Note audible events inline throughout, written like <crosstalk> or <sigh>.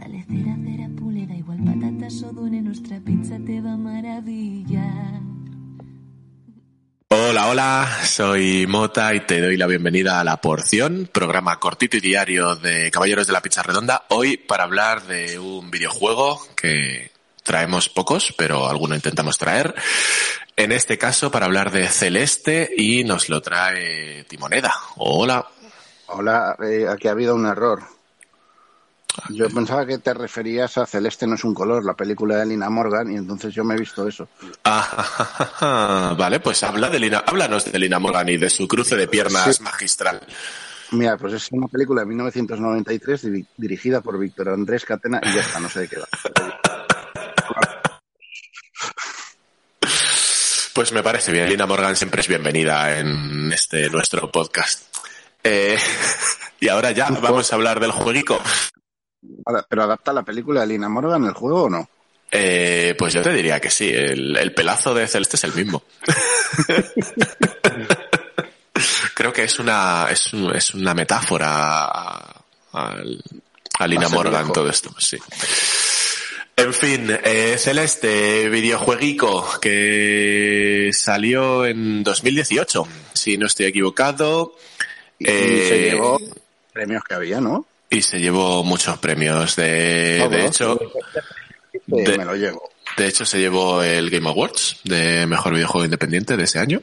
Dale cera, cera, pule, da igual patatas o dune, nuestra pizza te va a maravillar. Hola, hola, soy Mota y te doy la bienvenida a La Porción, programa cortito y diario de Caballeros de la Pizza Redonda. Hoy para hablar de un videojuego que traemos pocos, pero alguno intentamos traer. En este caso para hablar de Celeste y nos lo trae Timoneda. Hola. Hola, eh, aquí ha habido un error. Yo pensaba que te referías a Celeste no es un color, la película de Lina Morgan, y entonces yo me he visto eso. Ah, vale, pues habla de Lina, háblanos de Lina Morgan y de su cruce de piernas Sí. magistral. Mira, pues es una película de 1993 diri- dirigida por Víctor Andrés Catena y ya está, no sé de qué va. <laughs> Pues me parece bien. Lina Morgan siempre es bienvenida en este nuestro podcast. Eh, <laughs> y ahora ya vamos a hablar del jueguico. ¿Pero adapta la película de Lina Morgan el juego o no? Eh, pues yo te diría que sí, el, el pelazo de Celeste es el mismo. <laughs> Creo que es una, es, un- es una metáfora a, al- a Lina Morgan todo esto, sí. En fin, eh, Celeste, videojueguico que salió en 2018, si no estoy equivocado. Y Eh, se llevó premios que había, ¿no? Y se llevó muchos premios. De, Todos. de hecho, de- me lo llevo. de hecho, se llevó el Game Awards de mejor videojuego independiente de ese año.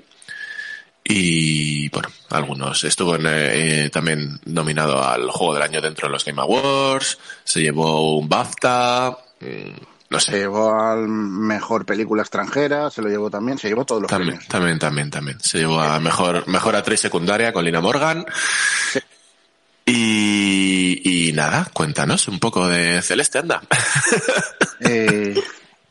Y bueno, algunos. Estuvo en, eh, también nominado al juego del año dentro de los Game Awards. Se llevó un BAFTA. mm, No Se sé. llevó al mejor película extranjera, se lo llevó también, se llevó todos los También, premios. también, también, también. Se llevó a mejor, mejor actriz secundaria con Lina Morgan. Y, y nada, cuéntanos un poco de Celeste, anda. <laughs> Eh,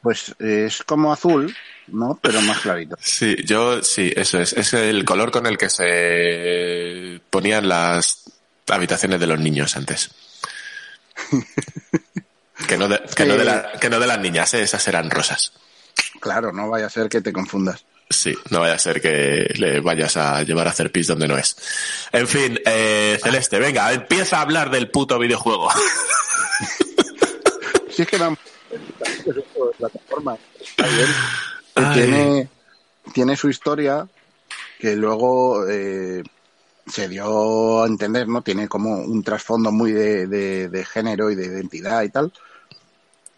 pues eh, es como azul, ¿no? Pero más clarito. Sí, yo sí, eso es. Es el color con el que se ponían las habitaciones de los niños antes. <laughs> Que no de, que no de, la- que no de las niñas, ¿eh? esas eran rosas. Claro, no vaya a ser que te confundas. Sí, no vaya a ser que le vayas a llevar a hacer pis donde no es. En fin, eh, Celeste, venga, empieza a hablar del puto videojuego. <laughs> Si es que de plataforma. Está bien. Ay. Tiene, tiene su historia que luego eh, se dio a entender, ¿no? Tiene como un trasfondo muy de, de- de género y de identidad y tal.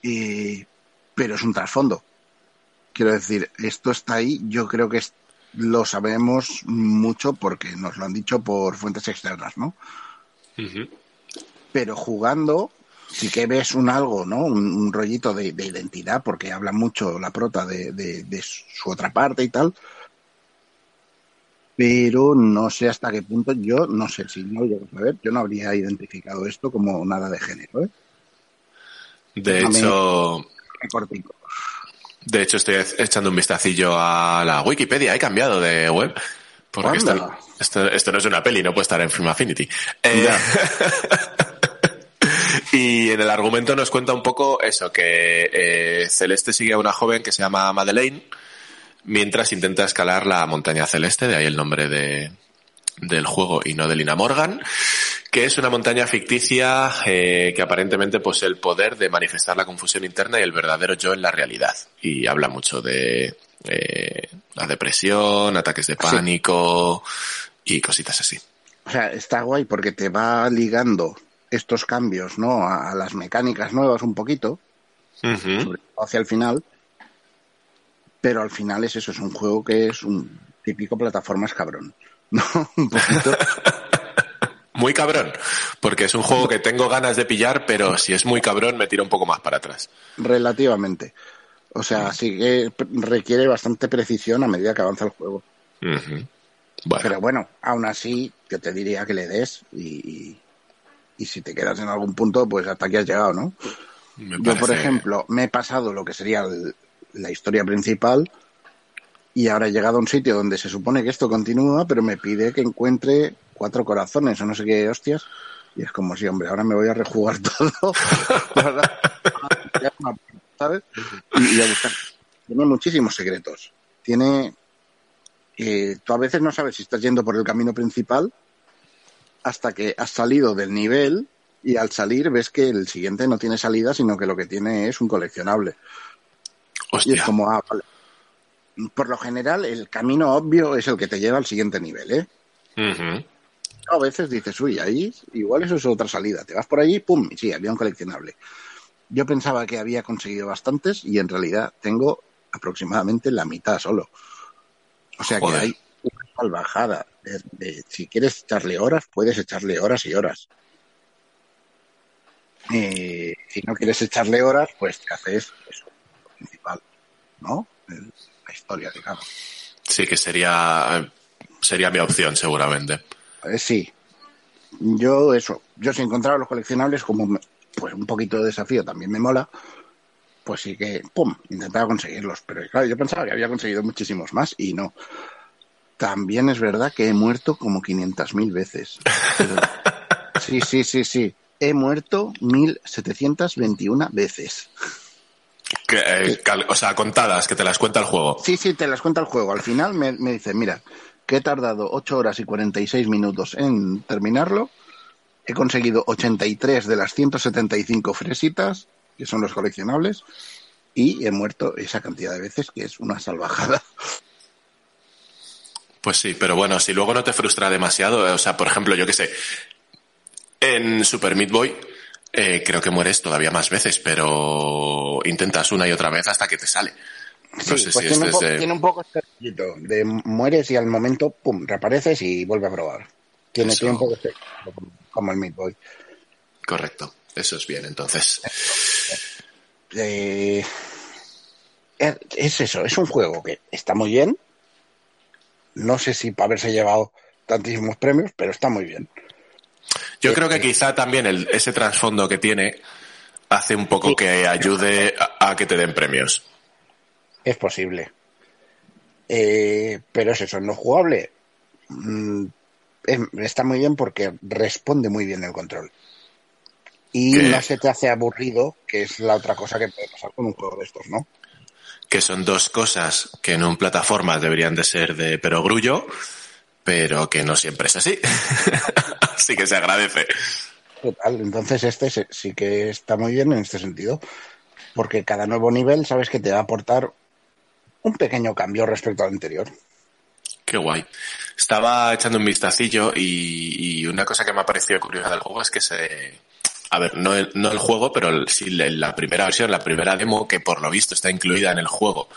Y, pero es un trasfondo. Quiero decir, esto está ahí, yo creo que es- lo sabemos mucho porque nos lo han dicho por fuentes externas, ¿no? pero jugando sí que ves un algo, ¿no? Un, un rollito de, de identidad, porque habla mucho la prota de, de- de su otra parte y tal. Pero no sé hasta qué punto, yo no sé si no llego a ver, yo no habría identificado esto como nada de género, ¿eh? De Déjame- hecho, cortico. De hecho estoy echando un vistacillo a la Wikipedia. He cambiado de web. Porque esto, Anda. esto, esto no es una peli, no puede estar en Film Affinity. Eh, <laughs> y en el argumento nos cuenta un poco eso, que eh, Celeste sigue a una joven que se llama Madeleine mientras intenta escalar la montaña celeste, de ahí el nombre de, del juego y no de Lina Morgan, que es una montaña ficticia eh, que aparentemente posee el poder de manifestar la confusión interna y el verdadero yo en la realidad. Y habla mucho de eh, La depresión, ataques de pánico y cositas así. O sea, está guay porque te va ligando estos cambios, ¿no? A, a las mecánicas nuevas un poquito, sobre todo hacia el final. Pero al final es eso, es un juego que es un típico plataformas cabrón. <laughs> ¿No? Un poquito. <laughs> Muy cabrón, porque es un juego que tengo ganas de pillar, pero si es muy cabrón me tira un poco más para atrás. relativamente. O sea, sí que requiere bastante precisión a medida que avanza el juego. Bueno, Pero bueno, aún así, yo te diría que le des y, y si te quedas en algún punto, pues hasta aquí has llegado, ¿no? Yo, por ejemplo, me he pasado lo que sería el- la historia principal y ahora he llegado a un sitio donde se supone que esto continúa, pero me pide que encuentre cuatro corazones o no sé qué hostias. Y es como si, hombre, ahora me voy a rejugar <laughs> todo. ¿Sabes? Y, y a buscar. Tiene muchísimos secretos. Tiene. eh, tú a veces no sabes si estás yendo por el camino principal hasta que has salido del nivel y al salir ves que el siguiente no tiene salida, sino que lo que tiene es un coleccionable. Y Hostia, es como, ah, vale. Por lo general, el camino obvio es el que te lleva al siguiente nivel, ¿eh? A veces dices, uy, ahí igual eso es otra salida. Te vas por allí, pum, y sí, había un coleccionable. Yo pensaba que había conseguido bastantes y en realidad tengo aproximadamente la mitad solo. O sea Joder. que hay una salvajada. de- de- si quieres echarle horas, puedes echarle horas y horas. Eh, si no quieres echarle horas, pues te haces eso, lo principal, ¿no? La historia, digamos. sí que sería, sería mi opción seguramente. Eh, sí. Yo eso, yo si encontraba los coleccionables como pues un poquito de desafío también me mola, pues sí que, pum, intentaba conseguirlos. Pero claro, yo pensaba que había conseguido muchísimos más y no. También es verdad que he muerto como 500.000 veces. Pero- <laughs> sí, sí, sí, sí. He muerto 1.721 veces. Que, eh, cal- o sea, contadas, que te las cuenta el juego. Sí, sí, te las cuenta el juego. Al final me, me dice, mira, que he tardado 8 horas y 46 minutos en terminarlo. He conseguido 83 de las 175 fresitas, que son los coleccionables, y he muerto esa cantidad de veces, que es una salvajada. Pues sí, pero bueno, si luego no te frustra demasiado, eh, o sea, por ejemplo, yo qué sé, en Super Meat Boy eh, creo que mueres todavía más veces, pero intentas una y otra vez hasta que te sale. No Sí, sé pues si tiene, un es de- tiene un poco este de mueres y al momento, pum, reapareces y vuelve a probar. Tiene, Eso. tiene un poco este como- el Meat Boy. Correcto, eso es bien, entonces. Eh, es es eso, es un juego que está muy bien. No sé si para haberse llevado tantísimos premios, pero está muy bien. Yo creo que quizá también el, ese trasfondo que tiene hace un poco que ayude a, a que te den premios. Es posible. Eh, pero es eso, no jugable. mm, está muy bien porque responde muy bien el control. Y no se te hace aburrido, que es la otra cosa que puede pasar con un juego de estos, ¿no? Que son dos cosas que en un plataforma deberían de ser de perogrullo, pero que no siempre es así. <laughs> así que se agradece. Total, entonces este se- sí que está muy bien en este sentido, porque cada nuevo nivel sabes que te va a aportar un pequeño cambio respecto al anterior. Qué guay. Estaba echando un vistacillo y, y una cosa que me ha parecido curiosa del juego es que se... A ver, no el, no el juego, pero el- sí la- la primera versión, la primera demo, que por lo visto está incluida en el juego,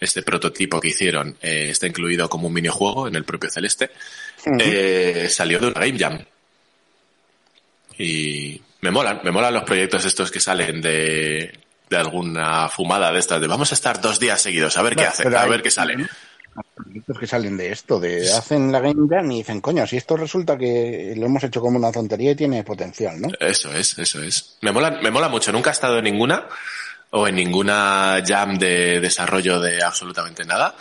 este prototipo que hicieron, eh, está incluido como un minijuego en el propio Celeste, eh, salió de una Game Jam. Y me molan, me molan los proyectos estos que salen de, de alguna fumada de estas, de vamos a estar dos días seguidos, a ver qué hace, a hay- ver qué sale. proyectos que salen de esto, de hacen la Game Jam y dicen, coño, si esto resulta que lo hemos hecho como una tontería y tiene potencial, ¿no? Eso es, eso es. Me mola, me mola mucho. Nunca he estado en ninguna o en ninguna jam de desarrollo de absolutamente nada.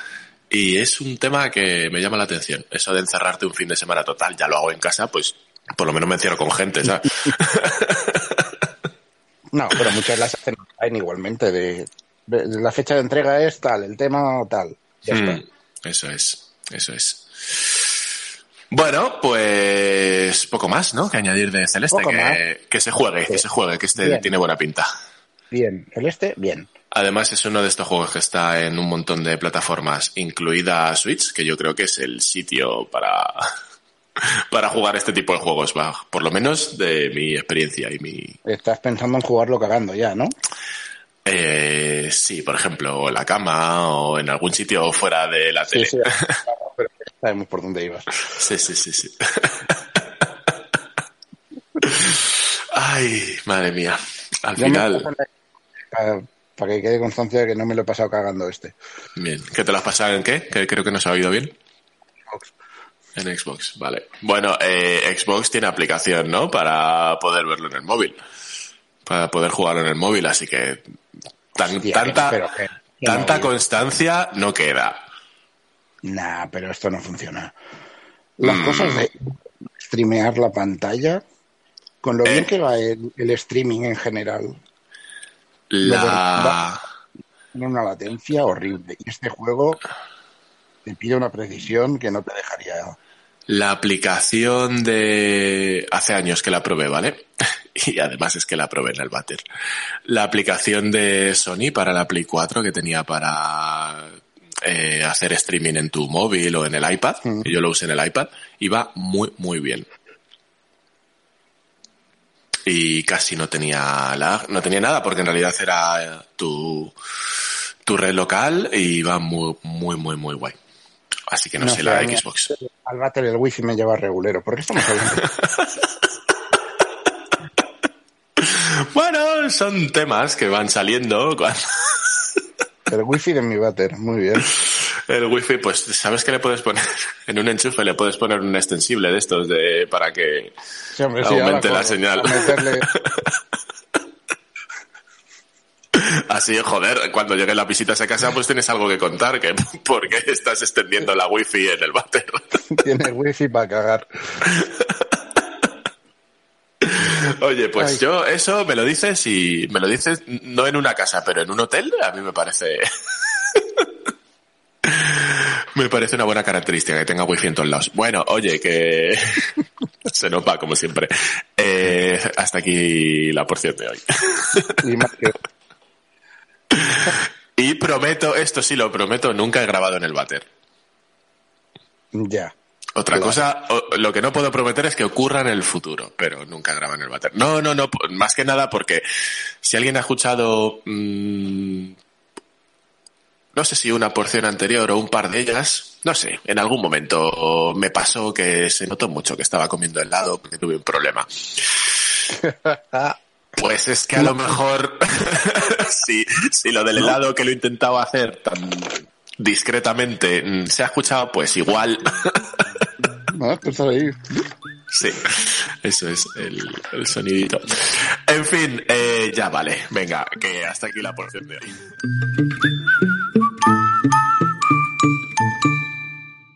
Y es un tema que me llama la atención. Eso de encerrarte un fin de semana total, ya lo hago en casa, pues por lo menos me encierro con gente, ¿sabes? <laughs> No, pero muchas las hacen online igualmente, de, de- de la fecha de entrega es tal, el tema tal. Ya Mm, está. eso es, eso es. Bueno, pues poco más, ¿no? Que añadir de Celeste, que, que se juegue, que se juegue, que este Bien. tiene buena pinta. Bien, el este, bien. Además es uno de estos juegos que está en un montón de plataformas, incluida Switch, que yo creo que es el sitio para, para jugar este tipo de juegos, va, por lo menos de mi experiencia y mi... Estás pensando en jugarlo cagando ya, ¿no? Eh, sí, por ejemplo, en la cama o en algún sitio fuera de la tele. Sí, <laughs> sí, pero sabemos por dónde ibas. Sí, sí, sí, sí. Ay, madre mía. Al Yo final, Para, para que quede constancia de que no me lo he pasado cagando este. bien. ¿Qué te lo has pasado en qué? Que creo que no se ha oído bien. En Xbox, vale. Bueno, eh, Xbox tiene aplicación, ¿no? Para poder verlo en el móvil. Para poder jugarlo en el móvil, así que tan- Hostia, tanta, pero que- que tanta no, constancia no queda. Nah, pero esto no funciona. Las Mm. cosas de streamear la pantalla, con lo Eh. bien que va el, el streaming en general, La... tiene una latencia horrible. Y este juego te pide una precisión que no te dejaría. La aplicación de... Hace años que la probé, ¿vale? <laughs> Y además es que la probé en el váter. La aplicación de Sony para la Play 4 que tenía para eh, hacer streaming en tu móvil o en el iPad, que yo lo usé en el iPad, iba muy, muy bien. Y casi no tenía lag, no tenía nada porque en realidad era eh, tu, tu red local y iba muy, muy, muy, muy guay. Así que no, sé, la Xbox. Al váter el wifi me lleva regulero. ¿Por qué estamos hablando? <laughs> Bueno, son temas que van saliendo. cuando- <laughs> el wifi de mi váter, muy bien. El wifi, pues, ¿sabes qué le puedes poner? <laughs> En un enchufe le puedes poner un extensible de estos de para que Sí, hombre, sí, Aumente la señal. a meterle- así, joder, cuando llegue la visita a esa casa, pues tienes algo que contar, que <laughs> por qué estás extendiendo la wifi en el váter. <laughs> tiene wifi para cagar. Oye, pues Ay. yo eso me lo dices y me lo dices no en una casa, pero en un hotel, a mí me parece <laughs> me parece una buena característica que tenga wifi en todos lados. Bueno, oye, que se nos va como siempre. Eh, hasta aquí la porción de hoy. Y más que- Y prometo, esto sí lo prometo, nunca he grabado en el váter. ya. Otra Claro. cosa, lo que no puedo prometer es que ocurra en el futuro, pero nunca graba en el váter. No, no, no, más que nada porque si alguien ha escuchado, mm, no sé si una porción anterior o un par de ellas, no sé, en algún momento me pasó que se notó mucho que estaba comiendo helado porque tuve un problema. <laughs> Pues es que a lo mejor, <laughs> si, si lo del helado que lo he intentado hacer tan discretamente mm, se ha escuchado, pues igual tú <laughs> estás ahí. Sí, eso es el, el sonidito. En fin, eh, ya vale. Venga, que hasta aquí la porción de hoy.